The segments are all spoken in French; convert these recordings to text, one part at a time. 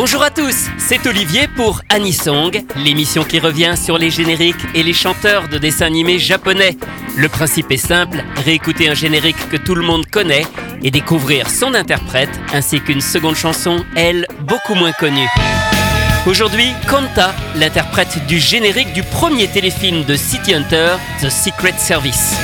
Bonjour à tous, c'est Olivier pour Anisong, l'émission qui revient sur les génériques et les chanteurs de dessins animés japonais. Le principe est simple, réécouter un générique que tout le monde connaît et découvrir son interprète ainsi qu'une seconde chanson, elle, beaucoup moins connue. Aujourd'hui, Kanta, l'interprète du générique du premier téléfilm de City Hunter, The Secret Service.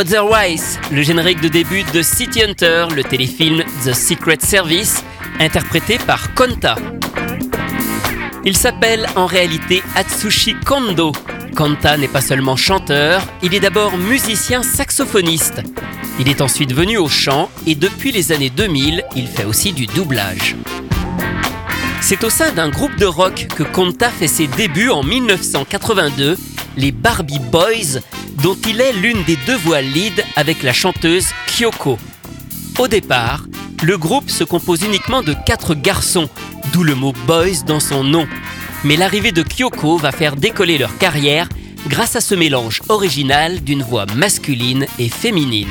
Otherwise, le générique de début de City Hunter, le téléfilm The Secret Service, interprété par Konta. Il s'appelle en réalité Atsushi Kondo. Konta n'est pas seulement chanteur, il est d'abord musicien saxophoniste. Il est ensuite venu au chant et depuis les années 2000, il fait aussi du doublage. C'est au sein d'un groupe de rock que Konta fait ses débuts en 1982, les Barbie Boys, dont il est l'une des deux voix lead avec la chanteuse Kyoko. Au départ, le groupe se compose uniquement de quatre garçons, d'où le mot boys dans son nom. Mais l'arrivée de Kyoko va faire décoller leur carrière grâce à ce mélange original d'une voix masculine et féminine.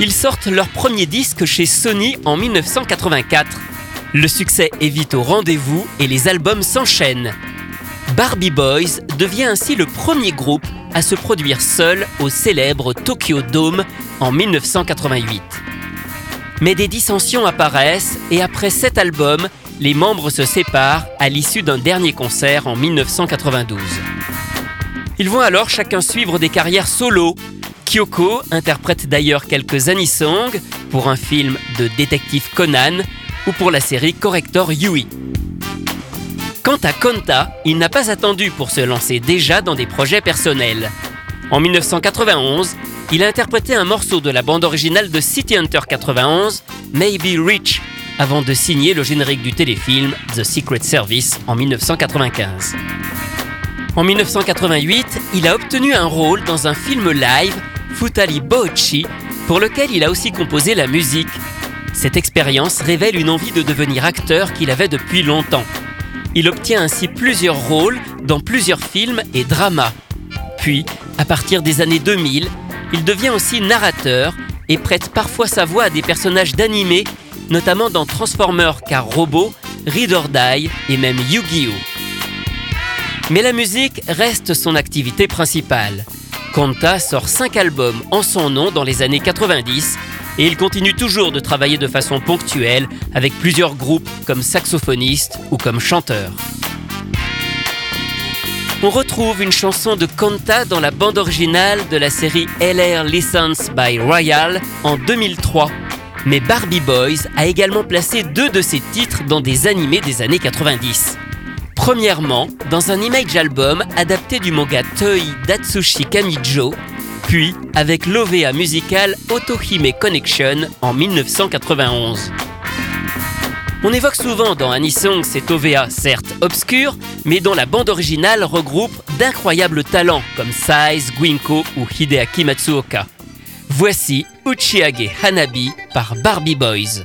Ils sortent leur premier disque chez Sony en 1984. Le succès est vite au rendez-vous et les albums s'enchaînent. Barbie Boys devient ainsi le premier groupe à se produire seul au célèbre Tokyo Dome en 1988. Mais des dissensions apparaissent et après sept albums, les membres se séparent à l'issue d'un dernier concert en 1992. Ils vont alors chacun suivre des carrières solo. Kyoko interprète d'ailleurs quelques anisong pour un film de détective Conan ou pour la série Corrector Yui. Quant à Konta, il n'a pas attendu pour se lancer déjà dans des projets personnels. En 1991, il a interprété un morceau de la bande originale de City Hunter 91, Maybe Rich, avant de signer le générique du téléfilm The Secret Service en 1995. En 1988, il a obtenu un rôle dans un film live, Futali Bochi, pour lequel il a aussi composé la musique. Cette expérience révèle une envie de devenir acteur qu'il avait depuis longtemps. Il obtient ainsi plusieurs rôles dans plusieurs films et dramas. Puis, à partir des années 2000, il devient aussi narrateur et prête parfois sa voix à des personnages d'animés, notamment dans Transformers car Robot, Reader Die et même Yu-Gi-Oh! Mais la musique reste son activité principale. Konta sort 5 albums en son nom dans les années 90 et il continue toujours de travailler de façon ponctuelle avec plusieurs groupes comme saxophoniste ou comme chanteur. On retrouve une chanson de Konta dans la bande originale de la série LR License by Royal en 2003. Mais Barbie Boys a également placé deux de ses titres dans des animés des années 90. Premièrement, dans un image album adapté du manga Toei d'Atsushi Kamijo, puis avec l'OVA musical Otohime Connection en 1991. On évoque souvent dans Anisong cet OVA certes obscur, mais dont la bande originale regroupe d'incroyables talents comme Saiz, Guinko ou Hideaki Matsuoka. Voici Uchiage Hanabi par Barbie Boys.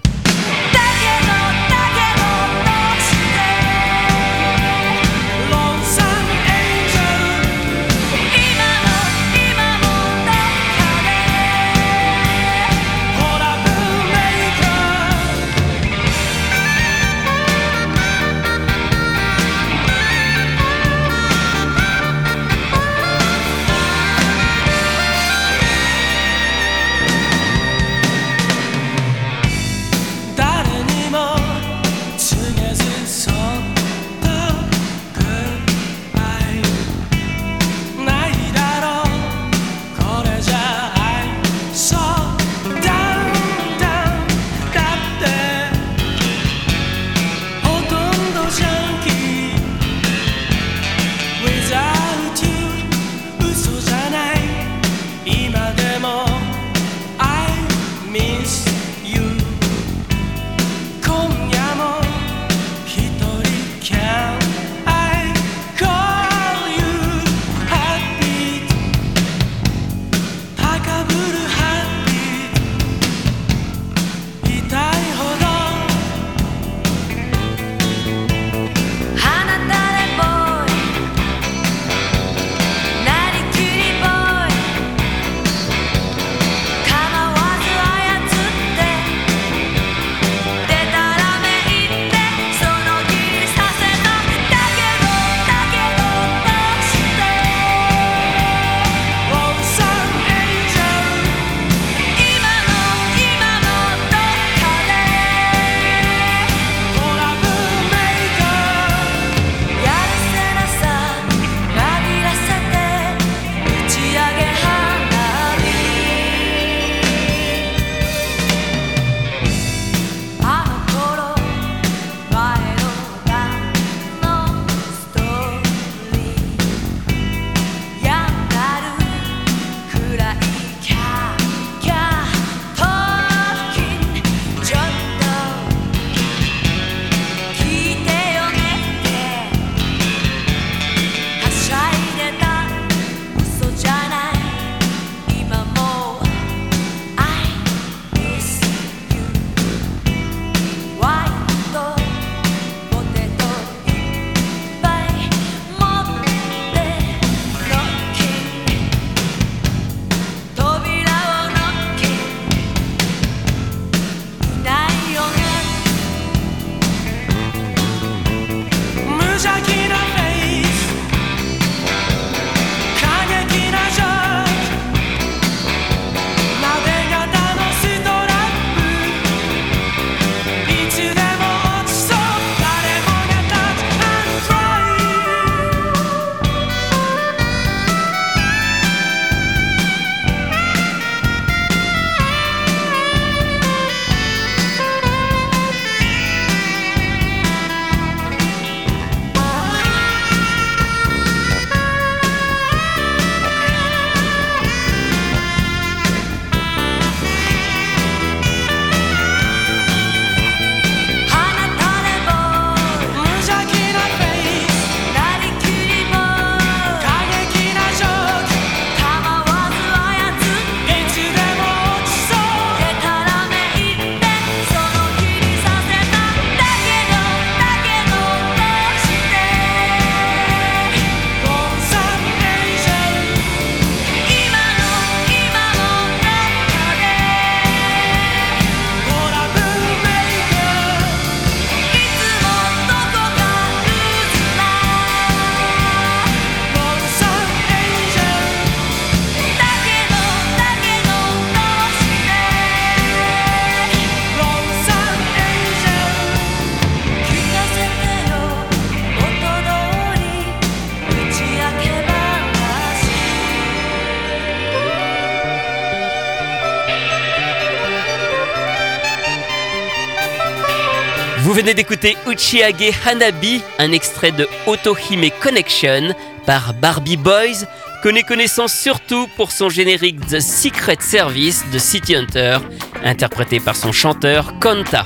Venez d'écouter Uchiage Hanabi, un extrait de Otohime Connection par Barbie Boys, que nous connaissons surtout pour son générique The Secret Service de City Hunter, interprété par son chanteur Konta.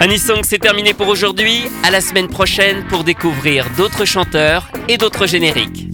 Anisong, c'est terminé pour aujourd'hui. À la semaine prochaine pour découvrir d'autres chanteurs et d'autres génériques.